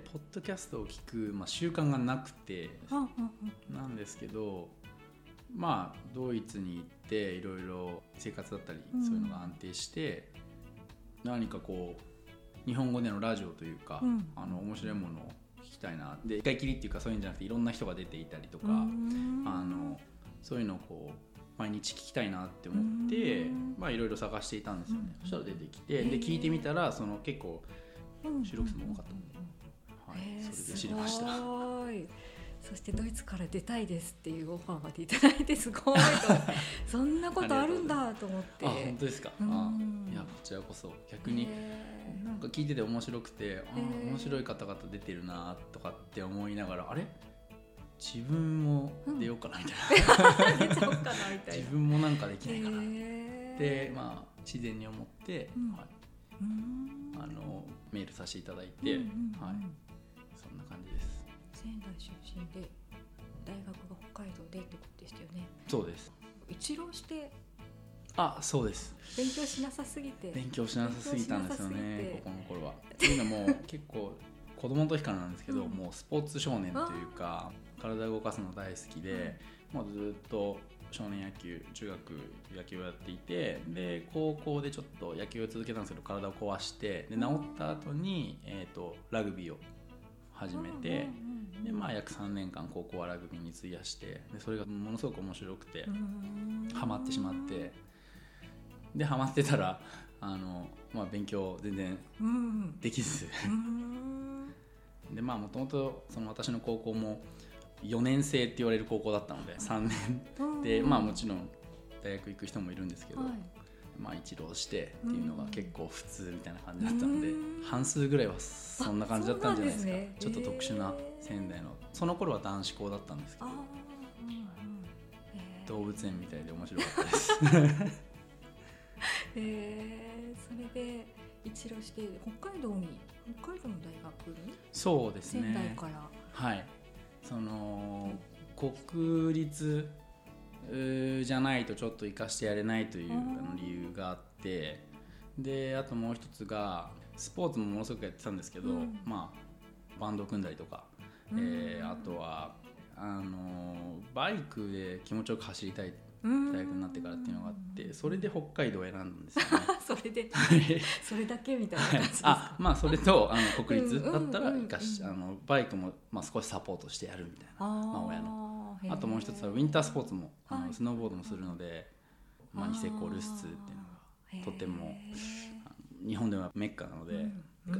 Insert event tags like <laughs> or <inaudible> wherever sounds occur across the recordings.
ポッドキャストを聞く、まあ、習慣がなくてうんうんうん。なんですけどまあドイツに行っていろいろ生活だったりうん。そういうのが安定して、何かこう日本語でのラジオというか、うん。あの面白いものを聞きたいな。で一回きりっていうかそういうんじゃなくていろんな人が出ていたりとか、うん。あのそういうのをこう毎日聞きたいなって思ってうん。まあいろいろ探していたんですよね、うん。そしたら出てきてで聞いてみたらその結構、うん。収録数も多かったはいそれで知りました。すごい。そしてドイツから出たいですっていうオファーまでいただいて <laughs> すごいと <laughs> そんなことあるんだと思って。あ本当ですか、うん。あいやこちらこそ逆になんか聞いてて面白くてあー面白い方々出てるなとかって思いながらあれ？自分も出ようかなみたいな、<laughs> 出ちゃおうかなみたい自な分もなんかできないかなっへー。て、まあ、自然に思って、うん。はい、うん。あのメールさせていただいて、うんうんうん。はい、感じです。仙台出身で大学が北海道でってことでしたよね。そうです。一浪してあそうです。勉強しなさすぎて。勉強しなさすぎたんですよねここの頃は。っていうのも結構子供の時からなんですけど、うん。もうスポーツ少年というか体を動かすの大好きで、もうずっと少年野球中学野球をやっていてで高校でちょっと野球を続けたんですけど体を壊してで治った後に、えー、とラグビーを始めて、でまあ、約3年間高校はラグビーに費やしてでそれがものすごく面白くて、ハマってしまってでハマってたらあの、まあ、勉強全然うんできず。うん。でまあもともとその私の高校も4年生って言われる高校だったので3年。でまあもちろん大学行く人もいるんですけど、はいまあ一浪してっていうのが結構普通みたいな感じだったので、うん。半数ぐらいはそんな感じだったんじゃないですか。ね。ちょっと特殊な仙台のその頃は男子校だったんですけど。動物園みたいで面白かったです。<laughs> へー。それで一浪して北海道に北海道の大学に？そうですね。仙台から。はい。その国立じゃないとちょっと生かしてやれないというあの理由があってであともう一つがスポーツもものすごくやってたんですけど、うん。まあバンド組んだりとか、えーあとはあのバイクで気持ちよく走りたい大大学になってからっていうのがあってそれで北海道を選んだんですよね。<laughs> それではい。それだけみたいなはい感じですか？あまあそれとあの国立だったらうんうん。うんうん生かしあのバイクも、まあ、少しサポートしてやるみたいな。あー。まあ親のあともう一つはウィンタースポーツもあの、はい。スノーボードもするので、まあ、ニセコルスツっていうのがとても日本ではメッカなので、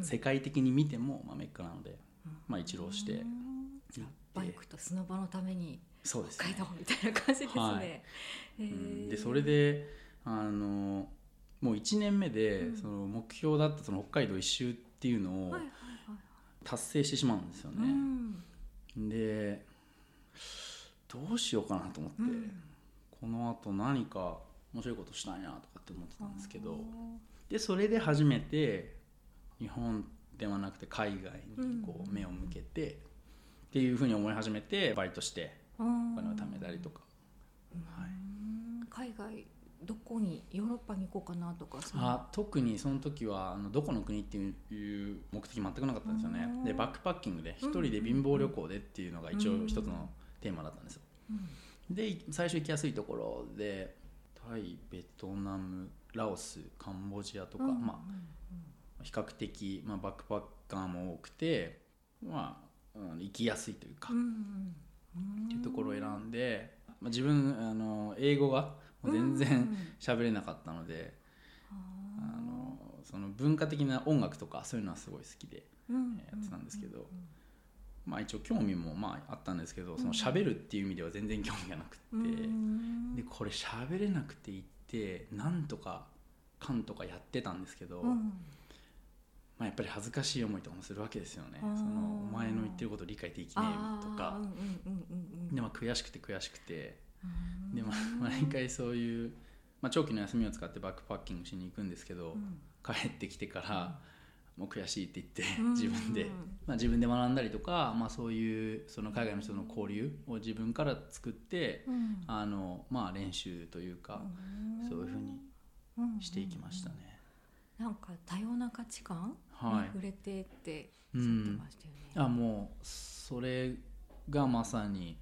世界的に見ても、まあ、メッカなので、まあ、一浪してバイクとスノボのためにそうですね。北海道みたいな感じですね。はい。へうーん。でそれであのもう1年目で、うん。その目標だったその北海道一周っていうのを達成してしまうんですようね。ん。でどうしようかなと思って、うん。このあと何か面白いことしたいなとかって思ってたんですけどでそれで初めて日本ではなくて海外にこう目を向けて、っていうふうに思い始めてバイトしておお金を貯めたりとか、はい、海外どこに？ヨーロッパに行こうかなとかあ特にその時はあのどこの国っていう目的全くなかったんですよね。うんでバックパッキングで一人で貧乏旅行でっていうのが一応一つのテーマだったんですよ。うんで最初行きやすいところでタイベトナムラオスカンボジアとか、うんまあ、比較的、まあ、バックパッカーも多くて、まあうん、行きやすいというか、うんうんっていうところを選んで、まあ、自分あの英語が全うん然喋れなかったので、あのその文化的な音楽とかそういうのはすごい好きでうん。やってたんですけど、まあ、一応興味もまああったんですけどその喋るっていう意味では全然興味がなくって。うん。でこれ喋れなくて言ってなんとかかんとかやってたんですけど、うん。まあ、やっぱり恥ずかしい思いとかもするわけですよね。そのお前の言ってること理解できねえとか。で、まあ、悔しくて悔しくて。うん。で、まあ、<laughs> 毎回そういう、まあ、長期の休みを使ってバックパッキングしに行くんですけど、うん。帰ってきてから、もう悔しいって言ってうん。自分で、まあ、自分で学んだりとか、まあ、そういうその海外の人との交流を自分から作って、うん。あのまあ、練習というか、そういうふうにしていきましたね。なんか多様な価値観にはい。触れてっておっしゃってましたよね。あもうそれがまさに、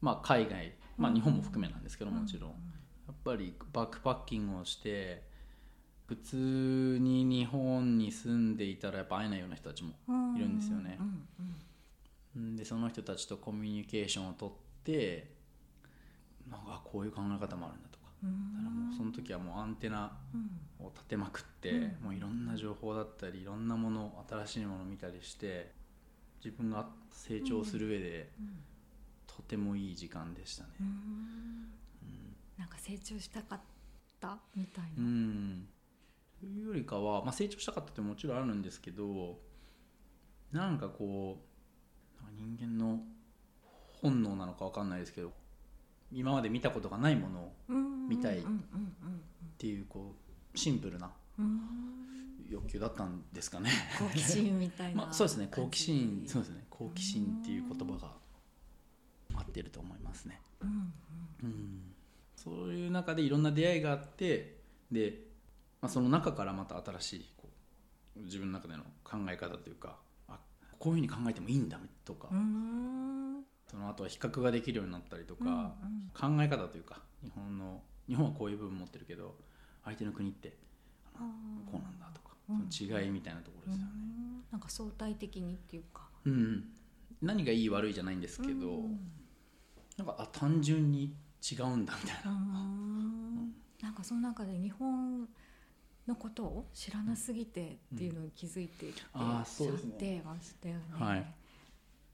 まあ、海外、まあ、日本も含めなんですけどもちろん、やっぱりバックパッキングをして普通に日本に住んでいたらやっぱ会えないような人たちもいるんですよね。うんうん。うん。でその人たちとコミュニケーションを取ってなんかこういう考え方もあるんだとか。うん。だからもうその時はもうアンテナうん。を立てまくって、うん。もういろんな情報だったりいろんなもの新しいものを見たりして自分が成長する上で、うん。とてもいい時間でしたね。うん。なんか成長したかったみたいな。うん、というよりかは、まあ、成長したかったってもちろんあるんですけどなんかこう人間の本能なのかわかんないですけど今まで見たことがないものうん見たいっていうこうシンプルな欲求だったんですかね。好奇心みたいな。<laughs> まあ、そうですね。好奇心そうですね。好奇心っていう言葉が合ってると思いますね。うん。うん、そういう中でいろんな出会いがあってで、まあ、その中からまた新しいこう自分の中での考え方というかあこういうふうに考えてもいいんだとか、うんうん。その後は比較ができるようになったりとか、うん考え方というか日本の日本はこういう部分持ってるけど相手の国ってこうなんだとか、うん。その違いみたいなところですよね。うん。なんか相対的にっていうか。うん何がいい悪いじゃないんですけど、うんなんかあ単純に違うんだみたいな。うん。なんかその中で日本のことを知らなすぎてっていうのに気づいていってあーそうですね。はい。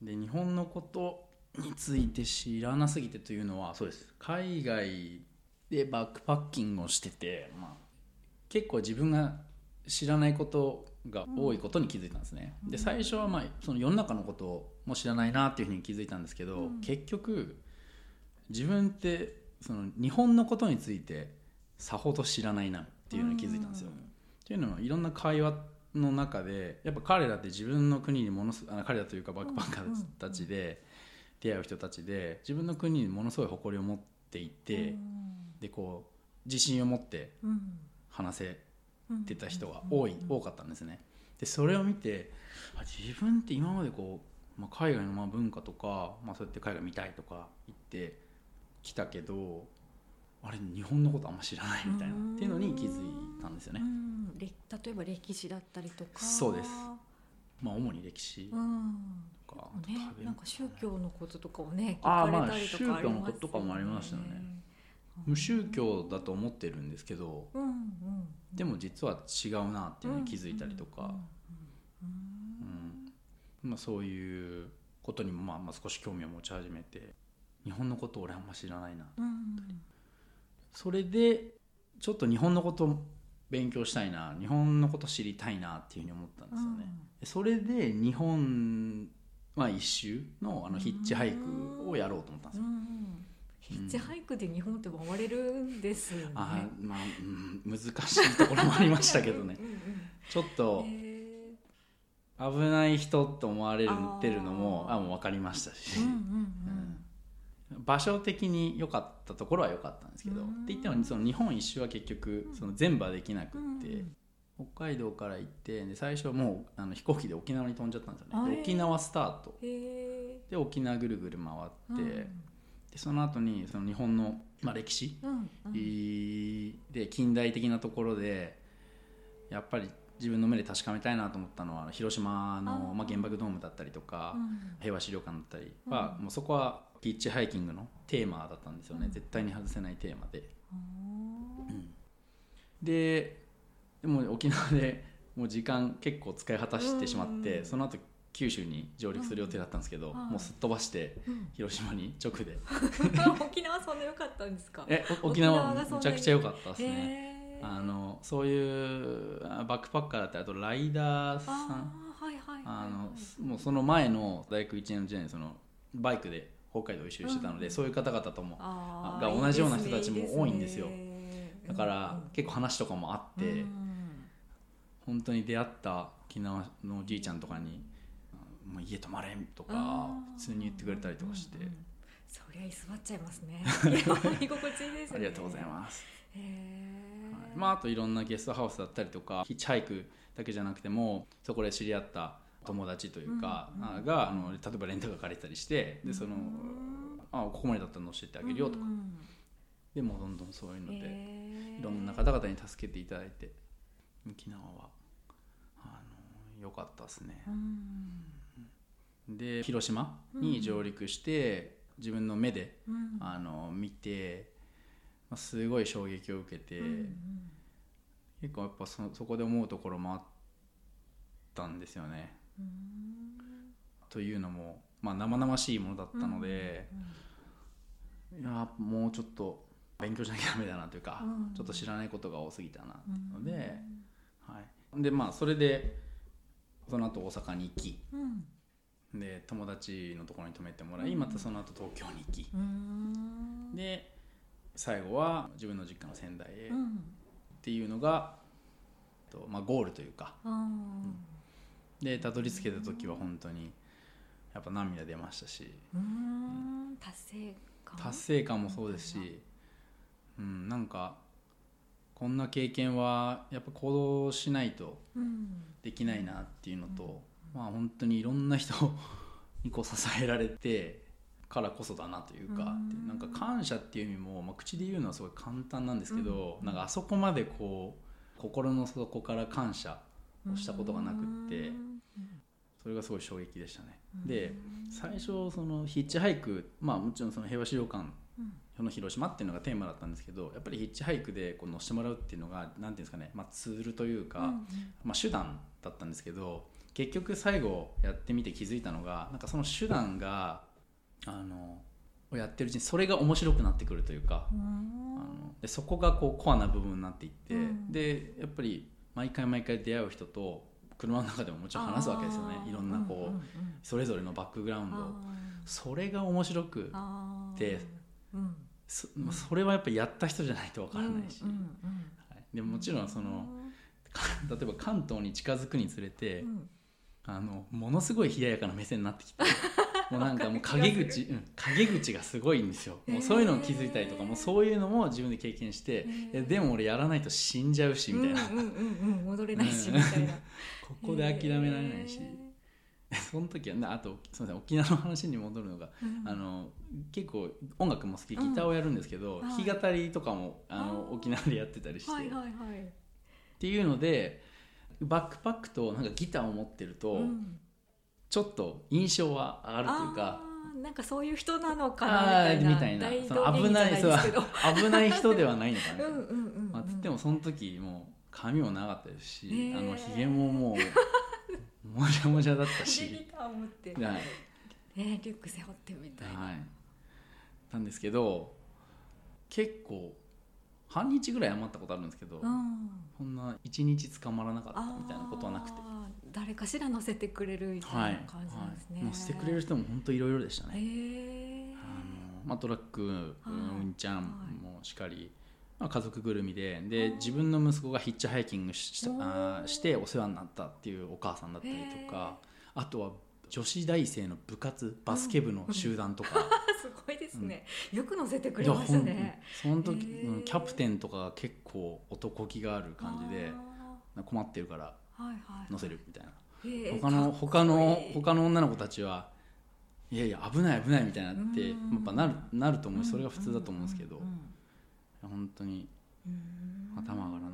で日本のことについて知らなすぎてというのはそうです。海外でバックパッキングをしてて、まあ、結構自分が知らないことが多いことに気づいたんですね、で最初はまあその世の中のことも知らないなっていうふうに気づいたんですけど、うん。結局自分ってその日本のことについてさほど知らないなっていうのに気づいたんですよ。っていうのはいろんな会話の中でやっぱ彼らって自分の国にものすあ彼らというかバックパッカーたちで出会う人たちで自分の国にものすごい誇りを持っていて、でこう自信を持ってうん。話せうんてた人が多い、多かったんですね。でそれを見てあ自分って今までこう、まあ、海外のまあ文化とか、まあ、そうやって海外見たいとか言ってきたけどあれ日本のことあんま知らないみたいなっていうのに気づいたんですよね。例えば歴史だったりとか。そうです。まあ主に歴史うん。とか、ね食べ物なんか宗教のこととかをね宗教のこととかもありましたよね無宗教だと思ってるんですけどうんうん。でも実は違うなっていうのに気づいたりとか、うんまあ、そういうことにもまあまあ少し興味を持ち始めて日本のことを俺あんま知らないなうんうんそれでちょっと日本のことを勉強したいな日本のこと知りたいなっていうふうに思ったんですよね。でそれで日本、まあ、一周のあのヒッチハイクをやろうと思ったんですよ。うんヒッチハイクで日本って回れるんですよね。あーまあ、うん、難しいところもありましたけどね。うんうんちょっとへ危ない人と思われてるのもあもう分かりましたし。ー、うんうん場所的に良かったところは良かったんですけど、うん。って言ってもその日本一周は結局その全部はできなくうん。って、北海道から行ってで最初はもうあの飛行機で沖縄に飛んじゃったんですよね。で沖縄スタート。へで沖縄ぐるぐる回って、ーでその後にその日本の、まあ、歴史、で近代的なところでやっぱり自分の目で確かめたいなと思ったのは広島のまあ、原爆ドームだったりとか、うん。平和資料館だったりは、うん。もうそこはヒッチハイキングのテーマだったんですよね、うん。絶対に外せないテーマで。あー。ででも沖縄でもう時間結構使い果たしてしまって、うん。その後九州に上陸する予定だったんですけど、うん。もうすっ飛ばしてうん。広島に直で。<laughs> 沖縄そんな良かったんですか？えお沖沖縄縄がそんなに。めちゃくちゃ良かったですね。あのそういうあバックパッカーだったりあとライダーさん。あのもうその前の大学1年の時代にそのバイクで北海道一周してたので、うん。そういう方々ともが同じような人たちも多いんですよ。だから、うん結構話とかもあって、うん。本当に出会った沖縄のおじいちゃんとかに「あもう家泊まれ」とか普通に言ってくれたりとかして、うんうんそりゃ居座っちゃいますね。<laughs> 居心地いいですね。ありがとうございます、へえ、はい。まあ、あといろんなゲストハウスだったりとかヒッチハイクだけじゃなくてもそこで知り合った友達というか、があの例えばレンタカー借りたりしてでその、あここまでだったら乗せてあげるよとか、うんでもうどんどんそういうので、いろんな方々に助けていただいて沖縄はあの良かったですね。う。ん。で広島に上陸して、自分の目でうん。あの見て、まあ、すごい衝撃を受けて、うん。結構やっぱそそこで思うところもあったんですよね。うん。というのも、まあ、生々しいものだったので、いやもうちょっと勉強しなきゃダメだなというか、うん。ちょっと知らないことが多すぎたなうんので、はい、でまあそれでその後大阪に行きうん。で友達のところに泊めてもらい、うん。またその後東京に行き、うん。で最後は自分の実家の仙台へっうん。ていうのが、とまあ、ゴールというかあでたどり着けた時は本当にやっぱ涙出ましたし。ーうん達成感？達成感もそうですし、うん、なんかこんな経験はやっぱ行動しないとうんできないなっていうのと、まあ本当にいろんな人 <laughs> にこう支えられてからこそだなというか、うん。なんか感謝っていう意味も、まあ、口で言うのはすごい簡単なんですけど、うん。なんかあそこまでこう心の底から感謝をしたことがなくって、うんそれがすごい衝撃でしたね。うん。で最初そのヒッチハイクまあもちろんその平和資料館の広島っていうのがテーマだったんですけどやっぱりヒッチハイクでこう乗せてもらうっていうのが何ていうんですかね、まあ、ツールというか、うんまあ、手段だったんですけど結局最後やってみて気づいたのがなんかその手段があのをやってるうちにそれが面白くなってくるというか、うん。あのでそこがこうコアな部分になっていって、うん。でやっぱり毎回毎回出会う人と車の中でももちろん話すわけですよね。いろんなこう、それぞれのバックグラウンド。あそれが面白くーあー。でうん。そそれはやっぱりやった人じゃないとわからないし、はい。でももちろんそのか <laughs> 例えば関東に近づくにつれて、うん。あのものすごい冷ややかな目線になってきてもうなんかもう陰口、うん、陰口がすごいんですよ。もうそういうのを気づいたりとか、もうそういうのも自分で経験して、ーいやでも俺やらないと死んじゃうしみたいな、うんうんうんうん戻れないし <laughs> みたいな。ここで諦められないし、その時はねあとすみません沖縄の話に戻るのが、うん。あの結構音楽も好きギターをやるんですけど、うん弾き語りとかもあの沖縄でやってたりして、はいはいはい。っていうのでバックパックとなんかギターを持ってると、うんちょっと印象は上がるというか。なんかそういう人なのかなみみたいな。その道芸人じゃないですけど。<laughs> 危ない人ではないのかな、まあ、つってもその時もう髪も長かったですし、あのひげももう <laughs> もじゃもじゃだったし、はい。ねリュック背負ってみたいな。はい、なんですけど結構半日ぐらい余ったことあるんですけど、うん。こんな一日捕まらなかったみたいなことはなくて。誰かしら乗せてくれるみたはいいな感じなんですね、はい、乗せてくれる人も本当いろいろでしたへね。えあのまあ、トラック、うんはいうんちゃんもしかり、まあ、家族ぐるみでで自分の息子がヒッチハイキングしあーしてお世話になったっていうお母さんだったりとかあとは女子大生の部活バスケ部の集団とか、すごいですね、よく乗せてくれましたねその時、へーうんキャプテンとかが結構男気がある感じで困ってるからあーはいはい。乗せるみたいな。へー他のかっこ他のいい。他の女の子たちはいやいや危ない危ないみたいになってやうん。っぱなるなると思うしそれが普通だと思うんですけど。本当にうん。頭上がら